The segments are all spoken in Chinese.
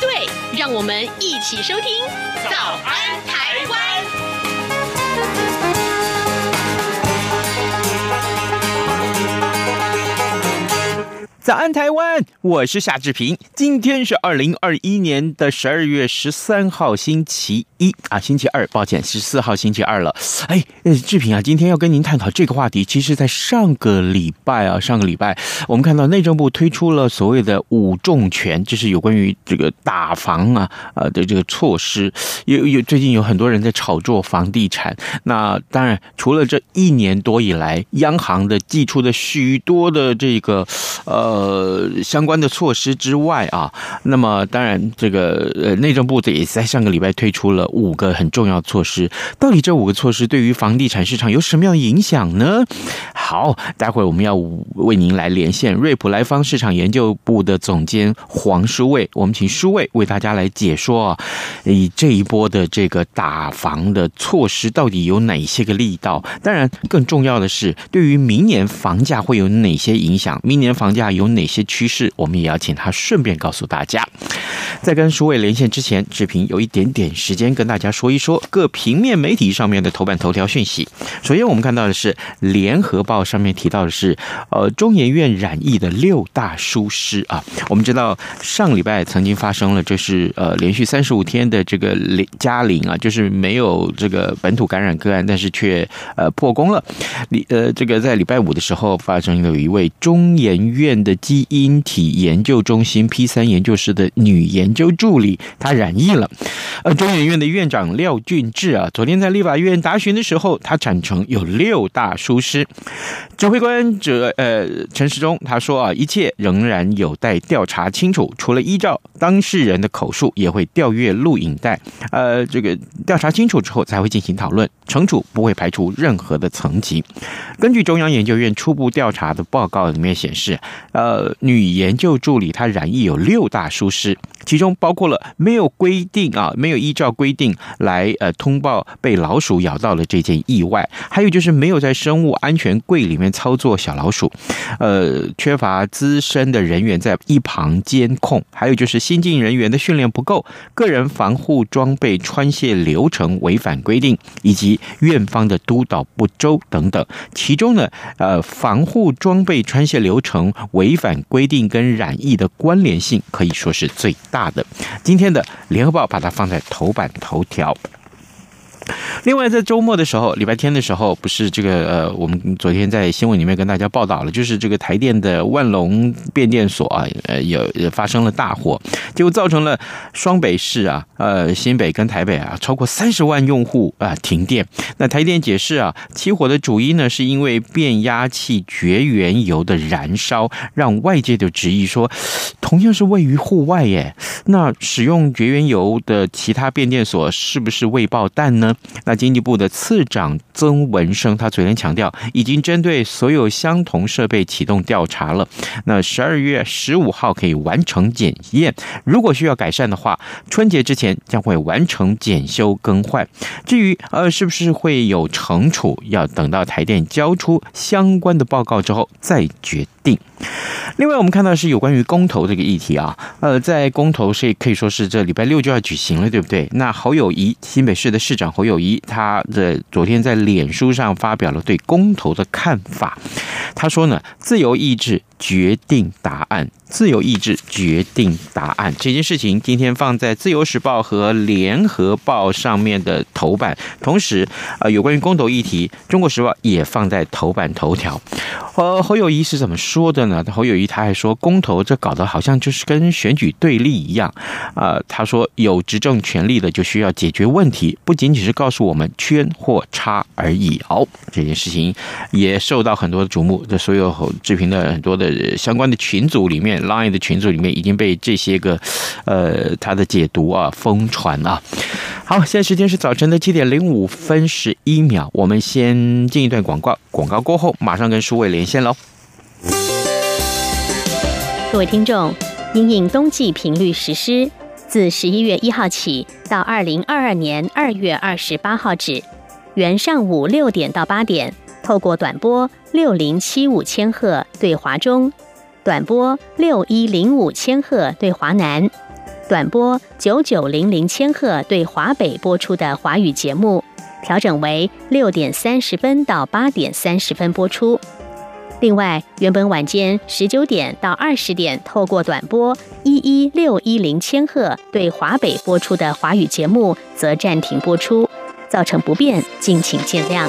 对，让我们一起收听《早安台湾》。早安，台湾！我是夏志平。今天是二零二一年的十二月十三号，星期一啊，星期二，抱歉，十四号星期二了。哎，志平啊，今天要跟您探讨这个话题。其实，在上个礼拜啊，上个礼拜我们看到内政部推出了所谓的“五重拳”，就是有关于这个打房啊呃的这个措施。有有最近有很多人在炒作房地产。那当然，除了这一年多以来，央行的祭出的许多的这个呃。呃，相关的措施之外啊，那么当然，这个呃，内政部也在上个礼拜推出了五个很重要措施。到底这五个措施对于房地产市场有什么样的影响呢？好，待会儿我们要为您来连线瑞普莱方市场研究部的总监黄书卫，我们请书卫为大家来解说啊，以这一波的这个打房的措施到底有哪些个力道？当然，更重要的是，对于明年房价会有哪些影响？明年房价有有哪些趋势，我们也要请他顺便告诉大家。在跟书伟连线之前，志平有一点点时间跟大家说一说各平面媒体上面的头版头条讯息。首先，我们看到的是《联合报》上面提到的是，呃，中研院染疫的六大疏失啊。我们知道上礼拜曾经发生了，这是呃连续三十五天的这个零加零啊，就是没有这个本土感染个案，但是却呃破功了。礼呃这个在礼拜五的时候发生了有一位中研院的。基因体研究中心 P 三研究室的女研究助理，她染疫了。而中研院的院长廖俊智啊，昨天在立法院答询的时候，他坦承有六大疏失。指挥官者呃陈时中他说啊，一切仍然有待调查清楚，除了依照当事人的口述，也会调阅录影带。呃，这个调查清楚之后才会进行讨论，惩处不会排除任何的层级。根据中央研究院初步调查的报告里面显示，呃，女研究助理她染疫有六大疏失，其中包括了没有规定啊，没有依照规定来呃通报被老鼠咬到了这件意外，还有就是没有在生物安全柜里面操作小老鼠，呃，缺乏资深的人员在一旁监控，还有就是新进人员的训练不够，个人防护装备穿卸流程违反规定，以及院方的督导不周等等，其中呢，呃，防护装备穿卸流程违。违反规定跟染疫的关联性可以说是最大的。今天的联合报把它放在头版头条。另外，在周末的时候，礼拜天的时候，不是这个呃，我们昨天在新闻里面跟大家报道了，就是这个台电的万隆变电所啊，呃，有发生了大火，结果造成了双北市啊，呃，新北跟台北啊，超过三十万用户啊停电。那台电解释啊，起火的主因呢，是因为变压器绝缘油的燃烧，让外界就质疑说，同样是位于户外耶，那使用绝缘油的其他变电所是不是未爆弹呢？那经济部的次长曾文生，他昨天强调，已经针对所有相同设备启动调查了。那十二月十五号可以完成检验，如果需要改善的话，春节之前将会完成检修更换。至于呃，是不是会有惩处，要等到台电交出相关的报告之后再决定。另外，我们看到是有关于公投这个议题啊，呃，在公投是可以说是这礼拜六就要举行了，对不对？那侯友谊，新北市的市长侯友谊，他的昨天在脸书上发表了对公投的看法，他说呢，自由意志决定答案。自由意志决定答案这件事情，今天放在《自由时报》和《联合报》上面的头版，同时，呃，有关于公投议题，《中国时报》也放在头版头条。呃，侯友谊是怎么说的呢？侯友谊他还说，公投这搞得好像就是跟选举对立一样。啊、他说有执政权力的就需要解决问题，不仅仅是告诉我们圈或叉而已。哦，这件事情也受到很多的瞩目，这所有志平的很多的的相关的群组里面，Line 的群组里面已经被这些个呃他的解读啊疯传啊。好，现在时间是早晨的七点零五分十一秒，我们先进一段广告，广告过后马上跟书伟连线喽。各位听众，因应冬季频率实施，自十一月一号起到二零二二年二月二十八号止，原上午六点到八点，透过短波六零七五千赫对华中，短波六一零五千赫对华南，短波九九零零千赫对华北播出的华语节目，调整为六点三十分到八点三十分播出。另外，原本晚间十九点到二十点透过短波一一六一零千赫对华北播出的华语节目，则暂停播出，造成不便，敬请见谅。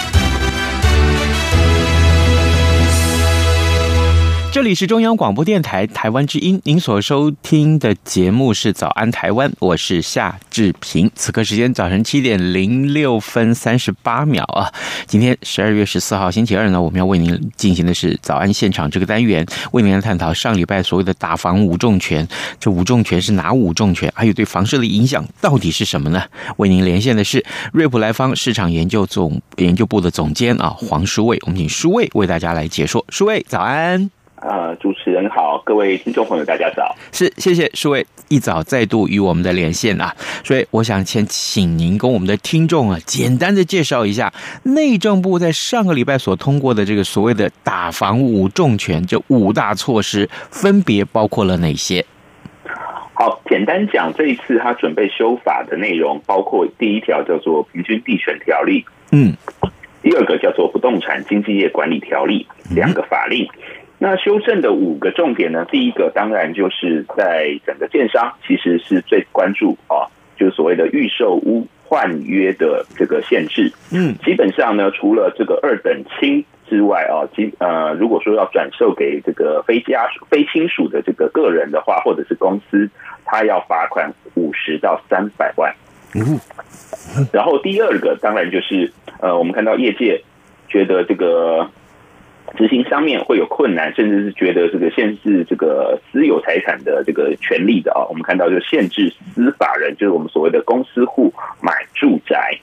这里是中央广播电台台湾之音，您所收听的节目是《早安台湾》，我是夏志平。此刻时间早晨七点零六分三十八秒啊！今天十二月十四号星期二呢，我们要为您进行的是早安现场这个单元，为您来探讨上礼拜所谓的打房五重拳。这五重拳是哪五重拳？还有对房市的影响到底是什么呢？为您连线的是瑞普莱方市场研究总研究部的总监啊黄书卫，我们请书卫为大家来解说。书卫早安。呃，主持人好，各位听众朋友，大家早。是，谢谢书卫一早再度与我们的连线啊，所以我想先请您跟我们的听众啊，简单的介绍一下内政部在上个礼拜所通过的这个所谓的打防五重拳，这五大措施分别包括了哪些？好，简单讲，这一次他准备修法的内容，包括第一条叫做平均地权条例，嗯，第二个叫做不动产经纪业管理条例，两个法令。嗯那修正的五个重点呢？第一个当然就是在整个建商其实是最关注啊，就是所谓的预售屋换约的这个限制。嗯，基本上呢，除了这个二等亲之外啊，基呃，如果说要转售给这个非家属、非亲属的这个个人的话，或者是公司，他要罚款五十到三百万。嗯，然后第二个当然就是呃，我们看到业界觉得这个。执行上面会有困难，甚至是觉得这个限制这个私有财产的这个权利的啊，我们看到就限制司法人，就是我们所谓的公司户买住宅，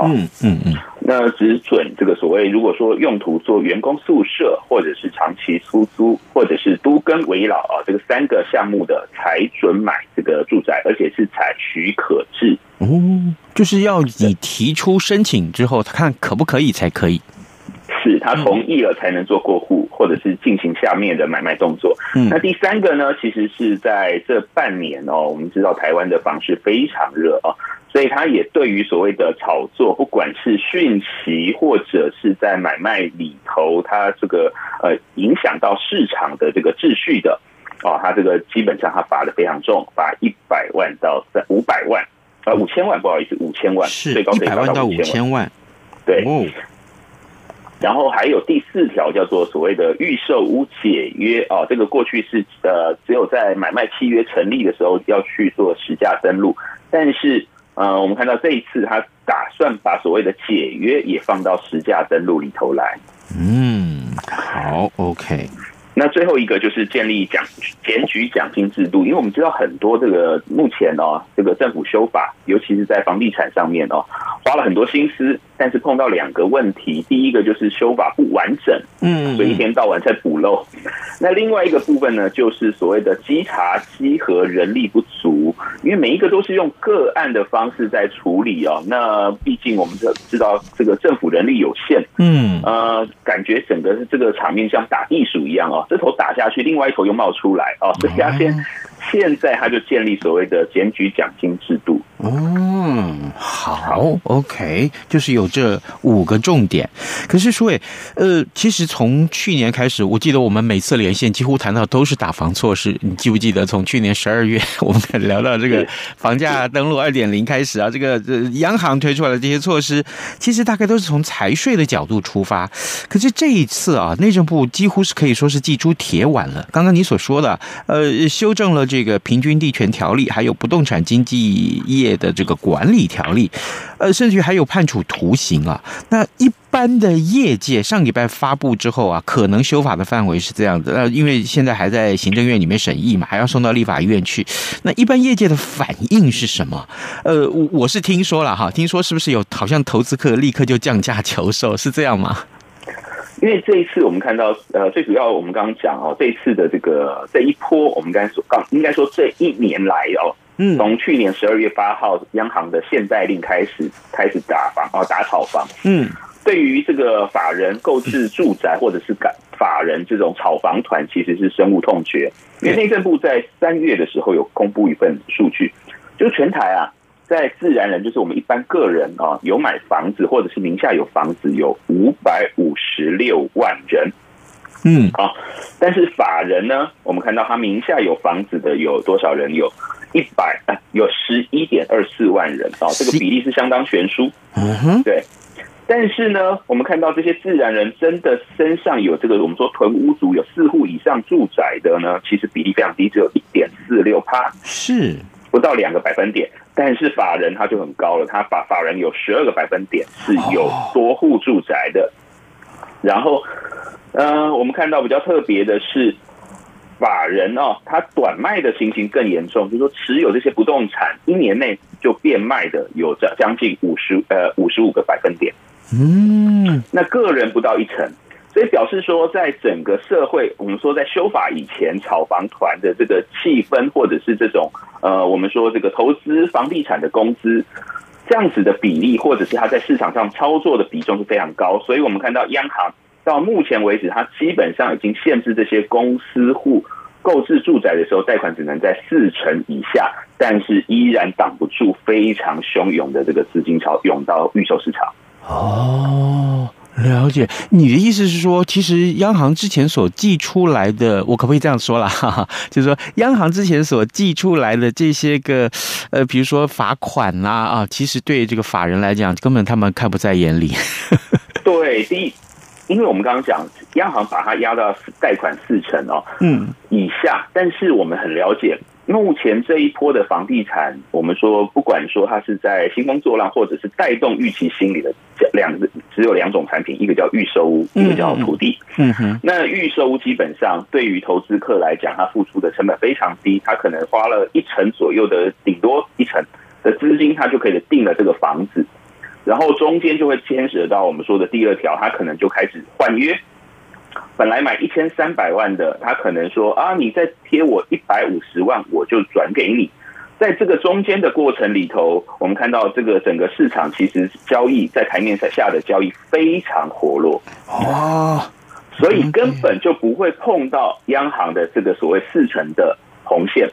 嗯嗯嗯，那只准这个所谓如果说用途做员工宿舍，或者是长期出租，或者是都跟围老啊，这个三个项目的才准买这个住宅，而且是采许可制，哦，就是要你提出申请之后，他看可不可以才可以。是他同意了才能做过户，或者是进行下面的买卖动作。嗯，那第三个呢，其实是在这半年哦，我们知道台湾的房市非常热啊，所以他也对于所谓的炒作，不管是讯息或者是在买卖里头，他这个呃影响到市场的这个秩序的哦，他这个基本上他罚的非常重，罚一百万到三五百万呃五千万，不好意思，五千万，是最高一百万到五千万，对。然后还有第四条叫做所谓的预售屋解约啊，这个过去是呃只有在买卖契约成立的时候要去做实价登录，但是呃我们看到这一次他打算把所谓的解约也放到实价登录里头来。嗯，好，OK。那最后一个就是建立奖检举奖金制度，因为我们知道很多这个目前哦，这个政府修法，尤其是在房地产上面哦，花了很多心思，但是碰到两个问题，第一个就是修法不完整，嗯，所以一天到晚在补漏。那另外一个部分呢，就是所谓的稽查稽核人力不足，因为每一个都是用个案的方式在处理哦。那毕竟我们知道这个政府人力有限，嗯，呃，感觉整个是这个场面像打地鼠一样哦。这头打下去，另外一头又冒出来哦，所以他现现在他就建立所谓的检举奖金制度，嗯，好，OK，就是有这五个重点。可是，说，呃，其实从去年开始，我记得我们每次连线几乎谈到都是打房措施。你记不记得从去年十二月我们聊到这个房价登录二点零开始啊？这个呃，央行推出来的这些措施，其实大概都是从财税的角度出发。可是这一次啊，内政部几乎是可以说是祭出铁腕了。刚刚你所说的，呃，修正了这个平均地权条例，还有不动产经纪业。的这个管理条例，呃，甚至还有判处徒刑啊。那一般的业界上礼拜发布之后啊，可能修法的范围是这样子。那，因为现在还在行政院里面审议嘛，还要送到立法院去。那一般业界的反应是什么？呃，我我是听说了哈，听说是不是有好像投资客立刻就降价求售，是这样吗？因为这一次我们看到，呃，最主要我们刚刚讲哦，这一次的这个这一波，我们刚才说刚应该说这一年来哦。嗯，从去年十二月八号央行的限贷令开始，开始打房哦，打炒房。嗯，对于这个法人购置住宅或者是改法人这种炒房团，其实是深恶痛绝。因为内政部在三月的时候有公布一份数据，就是全台啊，在自然人，就是我们一般个人啊，有买房子或者是名下有房子有五百五十六万人。嗯，啊，但是法人呢，我们看到他名下有房子的有多少人？有。一百啊，有十一点二四万人啊，这个比例是相当悬殊。嗯哼，对。但是呢，我们看到这些自然人真的身上有这个，我们说囤屋族有四户以上住宅的呢，其实比例非常低，只有一点四六趴，是不到两个百分点。但是法人他就很高了，他法法人有十二个百分点是有多户住宅的。然后，嗯，我们看到比较特别的是。法人哦，他短卖的情形更严重，就是说持有这些不动产一年内就变卖的有着将近五十呃五十五个百分点，嗯，那个人不到一成，所以表示说，在整个社会，我们说在修法以前，炒房团的这个气氛，或者是这种呃，我们说这个投资房地产的工资这样子的比例，或者是它在市场上操作的比重是非常高，所以我们看到央行。到目前为止，它基本上已经限制这些公司户购置住宅的时候，贷款只能在四成以下，但是依然挡不住非常汹涌的这个资金潮涌到预售市场。哦，了解。你的意思是说，其实央行之前所寄出来的，我可不可以这样说啦？哈哈，就是说，央行之前所寄出来的这些个，呃，比如说罚款啦，啊，其实对这个法人来讲，根本他们看不在眼里。对，第一。因为我们刚刚讲，央行把它压到贷款四成哦，嗯，以下。但是我们很了解，目前这一波的房地产，我们说不管说它是在兴风作浪，或者是带动预期心理的两，只有两种产品，一个叫预售屋，一个叫土地。嗯哼。那预售屋基本上对于投资客来讲，它付出的成本非常低，他可能花了一成左右的，顶多一成的资金，他就可以定了这个房子。然后中间就会牵扯到我们说的第二条，他可能就开始换约。本来买一千三百万的，他可能说啊，你再贴我一百五十万，我就转给你。在这个中间的过程里头，我们看到这个整个市场其实交易在台面上下的交易非常活络哦，所以根本就不会碰到央行的这个所谓四成的红线，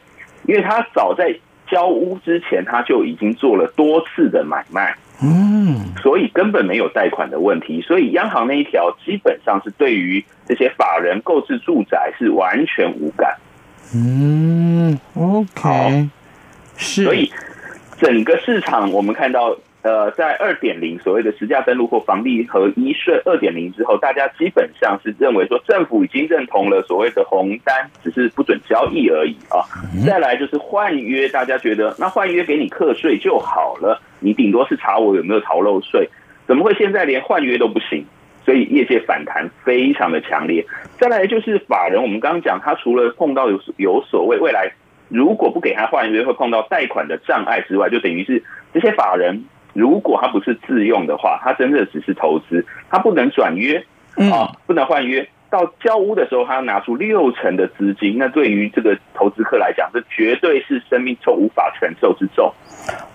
因为他早在交屋之前，他就已经做了多次的买卖。嗯，所以根本没有贷款的问题，所以央行那一条基本上是对于这些法人购置住宅是完全无感。嗯，OK，是，所以整个市场我们看到。呃，在二点零所谓的实价登录或房地合一税二点零之后，大家基本上是认为说政府已经认同了所谓的红单，只是不准交易而已啊。再来就是换约，大家觉得那换约给你课税就好了，你顶多是查我有没有逃漏税，怎么会现在连换约都不行？所以业界反弹非常的强烈。再来就是法人，我们刚刚讲，他除了碰到有有所谓未来如果不给他换约会碰到贷款的障碍之外，就等于是这些法人。如果它不是自用的话，它真的只是投资，它不能转约啊，不能换约。到交屋的时候，他要拿出六成的资金，那对于这个投资客来讲，这绝对是生命中无法承受之重。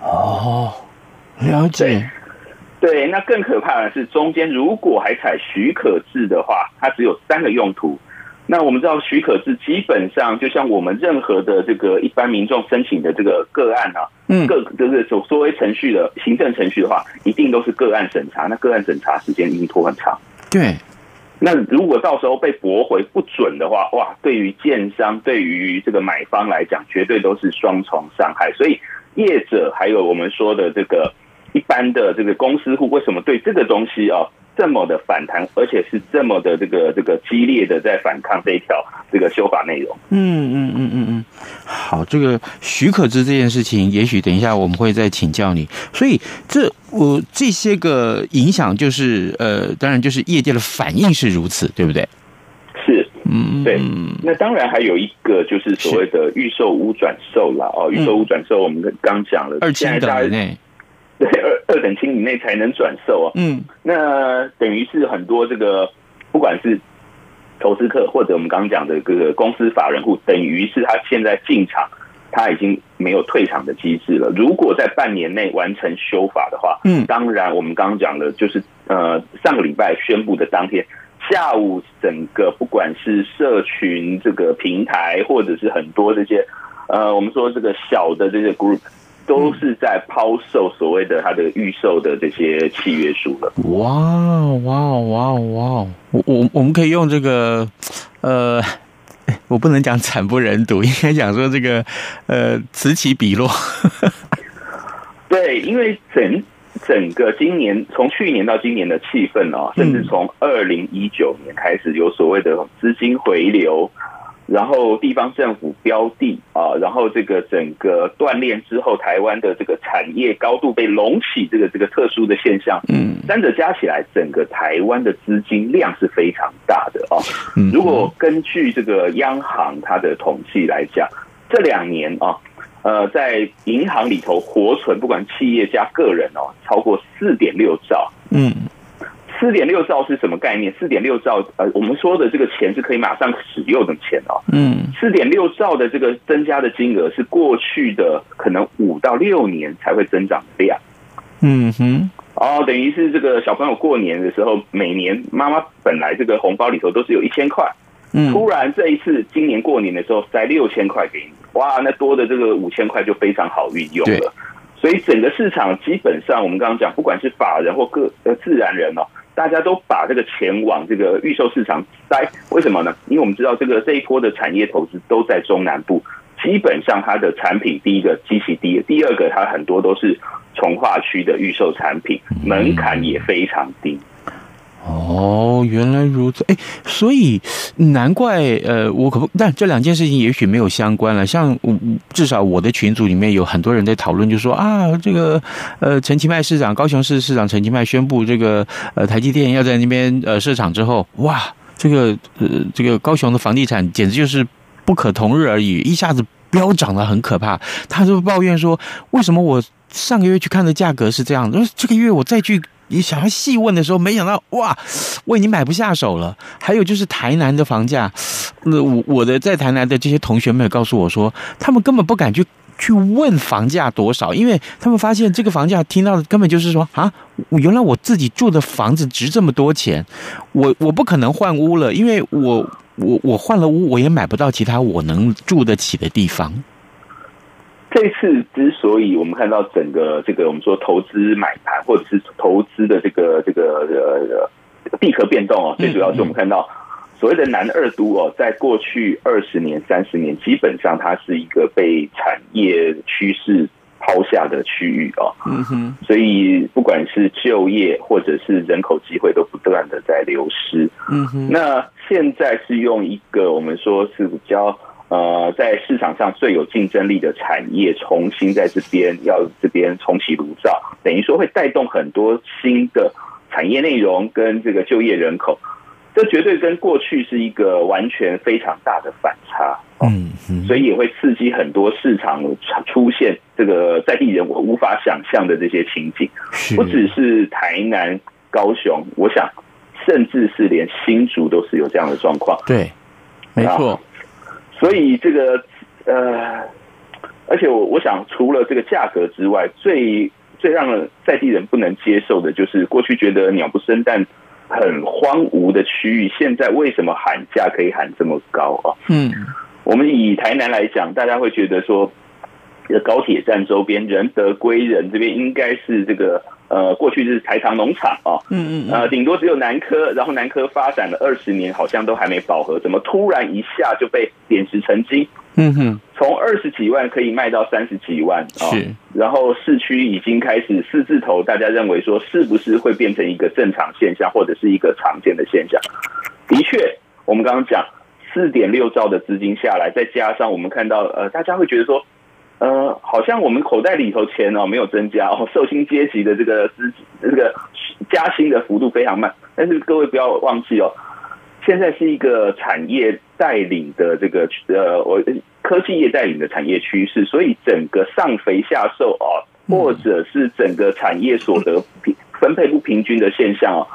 哦，了解。对，对，那更可怕的是，中间如果还采许可制的话，它只有三个用途。那我们知道许可制基本上就像我们任何的这个一般民众申请的这个个案啊，嗯，各就是所所谓程序的行政程序的话，一定都是个案审查，那个案审查时间一定拖很长。对，那如果到时候被驳回不准的话，哇，对于建商对于这个买方来讲，绝对都是双重伤害。所以业者还有我们说的这个一般的这个公司户，为什么对这个东西啊？这么的反弹，而且是这么的这个这个激烈的在反抗这一条这个修法内容。嗯嗯嗯嗯嗯，好，这个许可制这件事情，也许等一下我们会再请教你。所以这我这些个影响，就是呃，当然就是业界的反应是如此，对不对？是，嗯，对。那当然还有一个就是所谓的预售屋转售了哦，预售屋转售我们刚讲了，二千的内。对，二二等亲以内才能转售啊。嗯，那等于是很多这个，不管是投资客或者我们刚刚讲的这个公司法人户，等于是他现在进场，他已经没有退场的机制了。如果在半年内完成修法的话，嗯，当然我们刚刚讲的，就是呃上个礼拜宣布的当天下午，整个不管是社群这个平台，或者是很多这些呃我们说这个小的这些 group。都是在抛售所谓的它的预售的这些契约书了。哇哇哇哇！我我我们可以用这个呃，我不能讲惨不忍睹，应该讲说这个呃此起彼落。对，因为整整个今年从去年到今年的气氛哦，甚至从二零一九年开始有所谓的资金回流。然后地方政府标地啊，然后这个整个锻炼之后，台湾的这个产业高度被隆起，这个这个特殊的现象，嗯，三者加起来，整个台湾的资金量是非常大的啊。如果根据这个央行它的统计来讲，这两年啊，呃，在银行里头活存，不管企业加个人哦，超过四点六兆，嗯。四点六兆是什么概念？四点六兆，呃，我们说的这个钱是可以马上使用的钱哦。嗯，四点六兆的这个增加的金额是过去的可能五到六年才会增长的量。嗯哼，哦，等于是这个小朋友过年的时候，每年妈妈本来这个红包里头都是有一千块，嗯，突然这一次今年过年的时候塞六千块给你，哇，那多的这个五千块就非常好运用了。所以整个市场基本上，我们刚刚讲，不管是法人或个呃自然人哦。大家都把这个钱往这个预售市场塞，为什么呢？因为我们知道这个这一波的产业投资都在中南部，基本上它的产品，第一个极其低，第二个它很多都是从化区的预售产品，门槛也非常低。哦，原来如此，哎，所以难怪，呃，我可不，但这两件事情也许没有相关了。像我，至少我的群组里面有很多人在讨论，就说啊，这个呃，陈其迈市长，高雄市市长陈其迈宣布这个呃，台积电要在那边呃设厂之后，哇，这个呃，这个高雄的房地产简直就是不可同日而语，一下子飙涨了，很可怕。他就抱怨说，为什么我上个月去看的价格是这样，而这个月我再去。你想要细问的时候，没想到哇，我已经买不下手了。还有就是台南的房价，那我我的在台南的这些同学们告诉我说，他们根本不敢去去问房价多少，因为他们发现这个房价听到的根本就是说啊，原来我自己住的房子值这么多钱，我我不可能换屋了，因为我我我换了屋，我也买不到其他我能住得起的地方。这次之所以我们看到整个这个我们说投资买盘或者是投资的这个这个呃地壳变动哦，最主要是我们看到所谓的南二都哦，在过去二十年、三十年，基本上它是一个被产业趋势抛下的区域哦。嗯哼，所以不管是就业或者是人口机会，都不断的在流失。嗯哼，那现在是用一个我们说是比较。呃，在市场上最有竞争力的产业重新在这边要这边重启炉灶，等于说会带动很多新的产业内容跟这个就业人口，这绝对跟过去是一个完全非常大的反差。嗯，所以也会刺激很多市场出现这个在地人我无法想象的这些情景，不只是台南、高雄，我想甚至是连新竹都是有这样的状况。对，没错。所以这个呃，而且我我想，除了这个价格之外，最最让在地人不能接受的，就是过去觉得鸟不生蛋很荒芜的区域，现在为什么喊价可以喊这么高啊？嗯，我们以台南来讲，大家会觉得说，这个高铁站周边仁德归仁这边应该是这个呃，过去是台糖农场啊，嗯嗯，呃，顶多只有南科，然后南科发展了二十年，好像都还没饱和，怎么突然一下就被点石成金？嗯哼，从二十几万可以卖到三十几万啊，是，然后市区已经开始四字头，大家认为说是不是会变成一个正常现象，或者是一个常见的现象？的确，我们刚刚讲四点六兆的资金下来，再加上我们看到呃，大家会觉得说。呃，好像我们口袋里头钱哦没有增加哦，受薪阶级的这个资这个加薪的幅度非常慢。但是各位不要忘记哦，现在是一个产业带领的这个呃，我科技业带领的产业趋势，所以整个上肥下瘦哦，或者是整个产业所得平分配不平均的现象哦，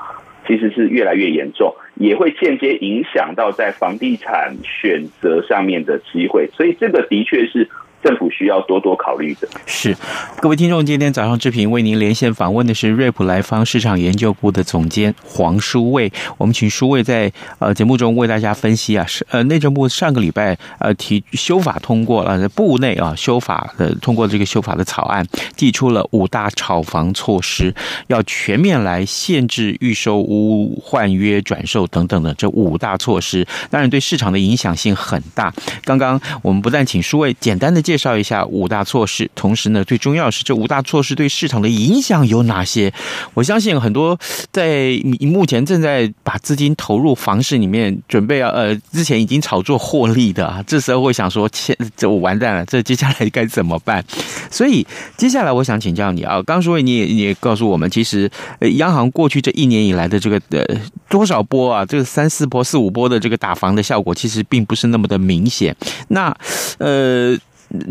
其实是越来越严重，也会间接影响到在房地产选择上面的机会。所以这个的确是。政府需要多多考虑的。是，各位听众，今天早上之平为您连线访问的是瑞普莱方市场研究部的总监黄书卫。我们请书卫在呃节目中为大家分析啊，是呃内政部上个礼拜呃提修法通过了，在部内啊修法的通过这个修法的草案，提出了五大炒房措施，要全面来限制预售屋换约转售等等的这五大措施，当然对市场的影响性很大。刚刚我们不但请书卫简单的介。介绍一下五大措施，同时呢，最重要是这五大措施对市场的影响有哪些？我相信很多在目前正在把资金投入房市里面，准备要呃之前已经炒作获利的啊，这时候会想说：切，这我完蛋了，这接下来该怎么办？所以接下来我想请教你啊，刚说你也你也告诉我们，其实央行过去这一年以来的这个呃多少波啊，这个三四波、四五波的这个打房的效果，其实并不是那么的明显。那呃。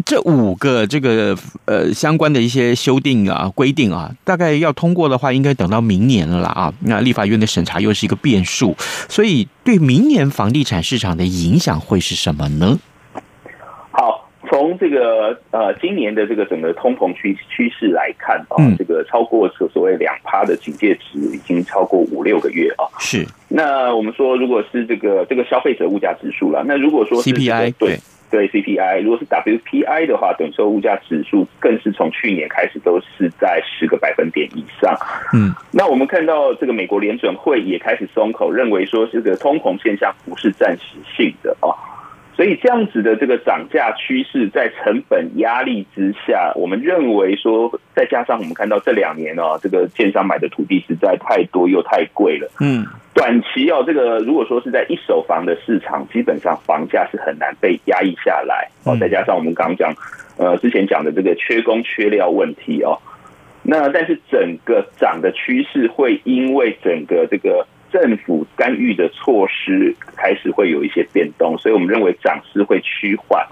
这五个这个呃相关的一些修订啊规定啊，大概要通过的话，应该等到明年了啦啊。那立法院的审查又是一个变数，所以对明年房地产市场的影响会是什么呢？好，从这个呃今年的这个整个通膨趋趋势来看啊，嗯、这个超过所所谓两趴的警戒值已经超过五六个月啊。是。那我们说，如果是这个这个消费者物价指数了，那如果说 CPI 对。对 CPI，如果是 WPI 的话，等售物价指数更是从去年开始都是在十个百分点以上。嗯，那我们看到这个美国联准会也开始松口，认为说这个通膨现象不是暂时性的哦。所以这样子的这个涨价趋势，在成本压力之下，我们认为说，再加上我们看到这两年哦，这个建商买的土地实在太多又太贵了。嗯，短期哦，这个如果说是在一手房的市场，基本上房价是很难被压抑下来哦。再加上我们刚刚讲，呃，之前讲的这个缺工缺料问题哦，那但是整个涨的趋势会因为整个这个。政府干预的措施开始会有一些变动，所以我们认为涨势会趋缓。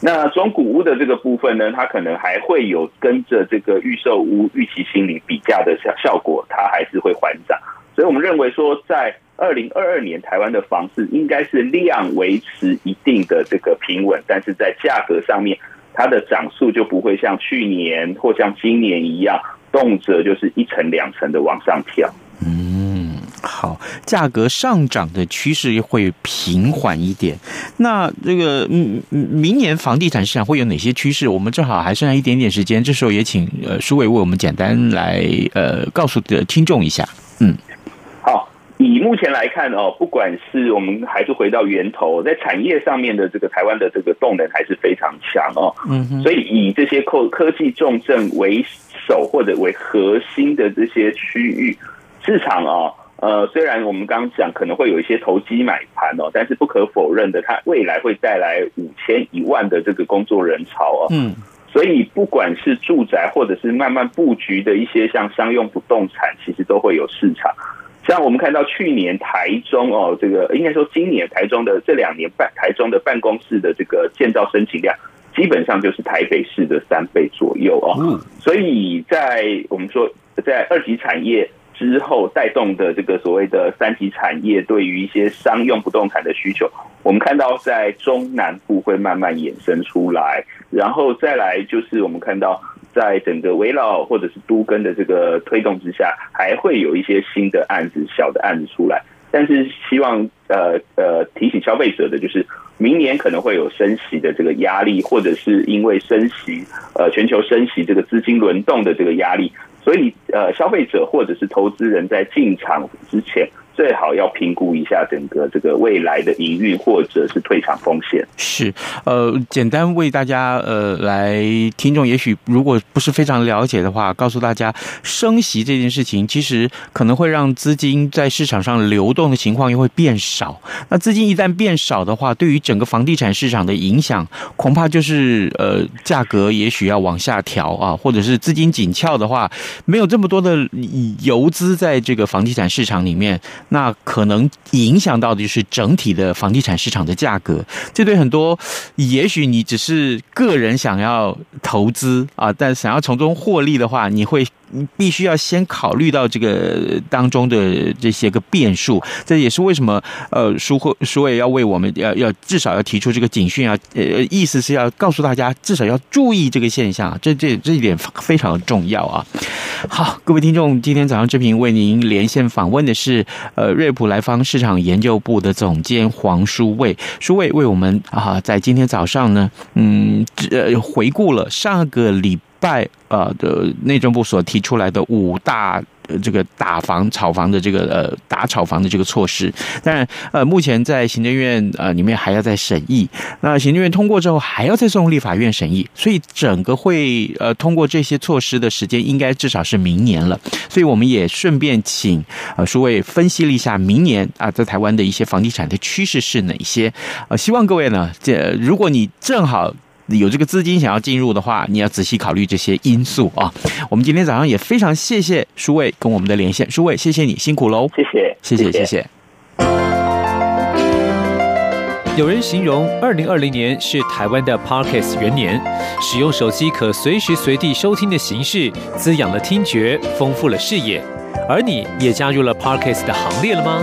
那中古屋的这个部分呢，它可能还会有跟着这个预售屋预期心理比价的效效果，它还是会缓涨。所以我们认为说，在二零二二年台湾的房市应该是量维持一定的这个平稳，但是在价格上面，它的涨速就不会像去年或像今年一样，动辄就是一层两层的往上跳。好，价格上涨的趋势会平缓一点。那这个嗯，明年房地产市场会有哪些趋势？我们正好还剩下一点点时间，这时候也请呃书伟为我们简单来呃告诉的听众一下。嗯，目前来看哦，不管是我们还是回到源头，在产业上面的这个台湾的这个动能还是非常强哦。嗯哼，所以以这些科科技重镇为首或者为核心的这些区域市场啊。呃，虽然我们刚刚讲可能会有一些投机买盘哦，但是不可否认的，它未来会带来五千一万的这个工作人潮哦。嗯，所以不管是住宅或者是慢慢布局的一些像商用不动产，其实都会有市场。像我们看到去年台中哦，这个应该说今年台中的这两年办台中的办公室的这个建造申请量，基本上就是台北市的三倍左右哦。嗯，所以在我们说在二级产业。之后带动的这个所谓的三级产业，对于一些商用不动产的需求，我们看到在中南部会慢慢衍生出来，然后再来就是我们看到在整个围绕或者是都更的这个推动之下，还会有一些新的案子、小的案子出来。但是希望呃呃提醒消费者的就是，明年可能会有升息的这个压力，或者是因为升息呃全球升息这个资金轮动的这个压力，所以呃消费者或者是投资人在进场之前。最好要评估一下整个这个未来的营运或者是退场风险。是，呃，简单为大家呃来听众，也许如果不是非常了解的话，告诉大家，升息这件事情其实可能会让资金在市场上流动的情况又会变少。那资金一旦变少的话，对于整个房地产市场的影响，恐怕就是呃价格也许要往下调啊，或者是资金紧俏的话，没有这么多的游资在这个房地产市场里面。那可能影响到的就是整体的房地产市场的价格，这对很多也许你只是个人想要投资啊，但想要从中获利的话，你会。你必须要先考虑到这个当中的这些个变数，这也是为什么呃，书会书也要为我们要要至少要提出这个警讯啊，呃，意思是要告诉大家至少要注意这个现象，这这这一点非常重要啊。好，各位听众，今天早上这频为您连线访问的是呃瑞普莱方市场研究部的总监黄书卫，书卫为我们啊在今天早上呢，嗯呃回顾了上个礼拜。呃的内政部所提出来的五大这个打房炒房的这个呃打炒房的这个措施，当然呃目前在行政院呃里面还要再审议，那行政院通过之后还要再送立法院审议，所以整个会呃通过这些措施的时间应该至少是明年了，所以我们也顺便请呃诸位分析了一下明年啊在台湾的一些房地产的趋势是哪些，呃希望各位呢这如果你正好。有这个资金想要进入的话，你要仔细考虑这些因素啊。我们今天早上也非常谢谢舒卫跟我们的连线，舒卫谢谢你辛苦喽，谢谢谢谢谢谢。有人形容二零二零年是台湾的 Podcast 元年，使用手机可随时随地收听的形式，滋养了听觉，丰富了视野。而你也加入了 Podcast 的行列了吗？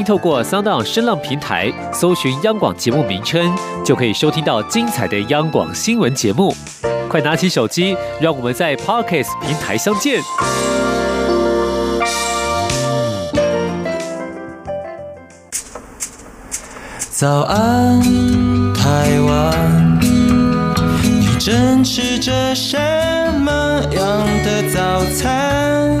迎透过 Sound 声浪平台搜寻央广节目名称，就可以收听到精彩的央广新闻节目。快拿起手机，让我们在 Parkes 平台相见。早安，台湾，你正吃着什么样的早餐？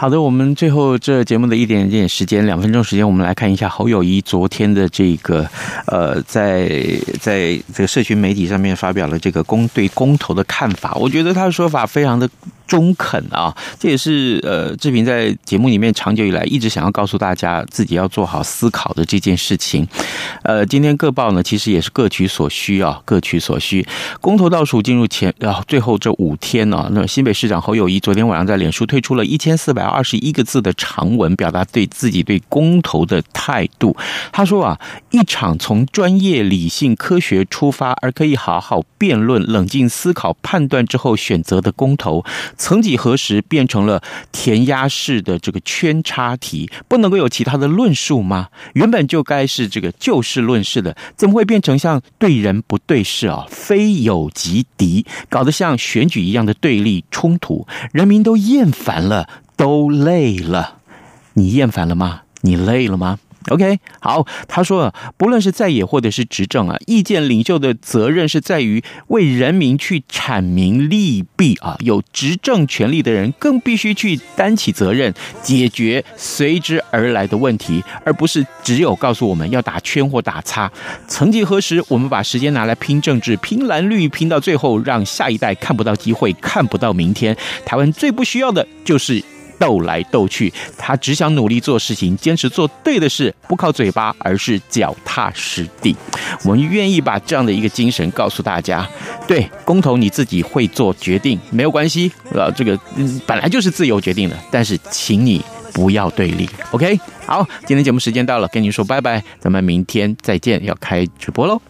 好的，我们最后这节目的一点点时间，两分钟时间，我们来看一下侯友谊昨天的这个，呃，在在这个社群媒体上面发表了这个公对公投的看法。我觉得他的说法非常的中肯啊，这也是呃志平在节目里面长久以来一直想要告诉大家自己要做好思考的这件事情。呃，今天各报呢其实也是各取所需啊，各取所需。公投倒数进入前啊最后这五天呢，那新北市长侯友谊昨天晚上在脸书推出了一千四百二十一个字的长文，表达对自己对公投的态度。他说啊，一场从专业、理性、科学出发而可以好好辩论、冷静思考、判断之后选择的公投。曾几何时变成了填鸭式的这个圈叉题，不能够有其他的论述吗？原本就该是这个就事论事的，怎么会变成像对人不对事啊？非友即敌，搞得像选举一样的对立冲突，人民都厌烦了，都累了。你厌烦了吗？你累了吗？OK，好，他说，不论是在野或者是执政啊，意见领袖的责任是在于为人民去阐明利弊啊。有执政权力的人更必须去担起责任，解决随之而来的问题，而不是只有告诉我们要打圈或打叉。曾几何时，我们把时间拿来拼政治，拼蓝绿，拼到最后，让下一代看不到机会，看不到明天。台湾最不需要的就是。斗来斗去，他只想努力做事情，坚持做对的事，不靠嘴巴，而是脚踏实地。我们愿意把这样的一个精神告诉大家。对，工头你自己会做决定，没有关系，呃，这个嗯本来就是自由决定的，但是请你不要对立，OK？好，今天节目时间到了，跟您说拜拜，咱们明天再见，要开直播喽。